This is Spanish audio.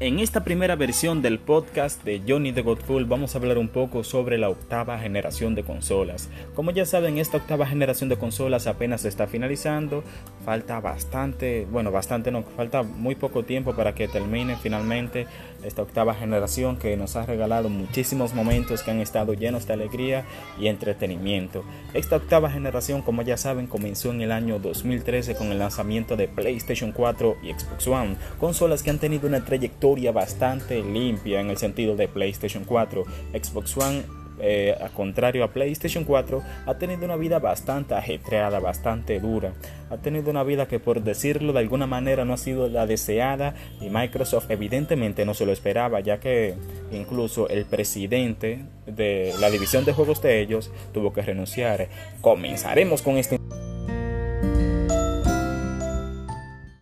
En esta primera versión del podcast de Johnny the Godful vamos a hablar un poco sobre la octava generación de consolas. Como ya saben, esta octava generación de consolas apenas se está finalizando. Falta bastante, bueno, bastante no, falta muy poco tiempo para que termine finalmente esta octava generación que nos ha regalado muchísimos momentos que han estado llenos de alegría y entretenimiento. Esta octava generación, como ya saben, comenzó en el año 2013 con el lanzamiento de PlayStation 4 y Xbox One, consolas que han tenido una trayectoria bastante limpia en el sentido de PlayStation 4. Xbox One eh, a contrario a PlayStation 4, ha tenido una vida bastante ajetreada, bastante dura. Ha tenido una vida que por decirlo de alguna manera no ha sido la deseada y Microsoft evidentemente no se lo esperaba, ya que incluso el presidente de la división de juegos de ellos tuvo que renunciar. Comenzaremos con este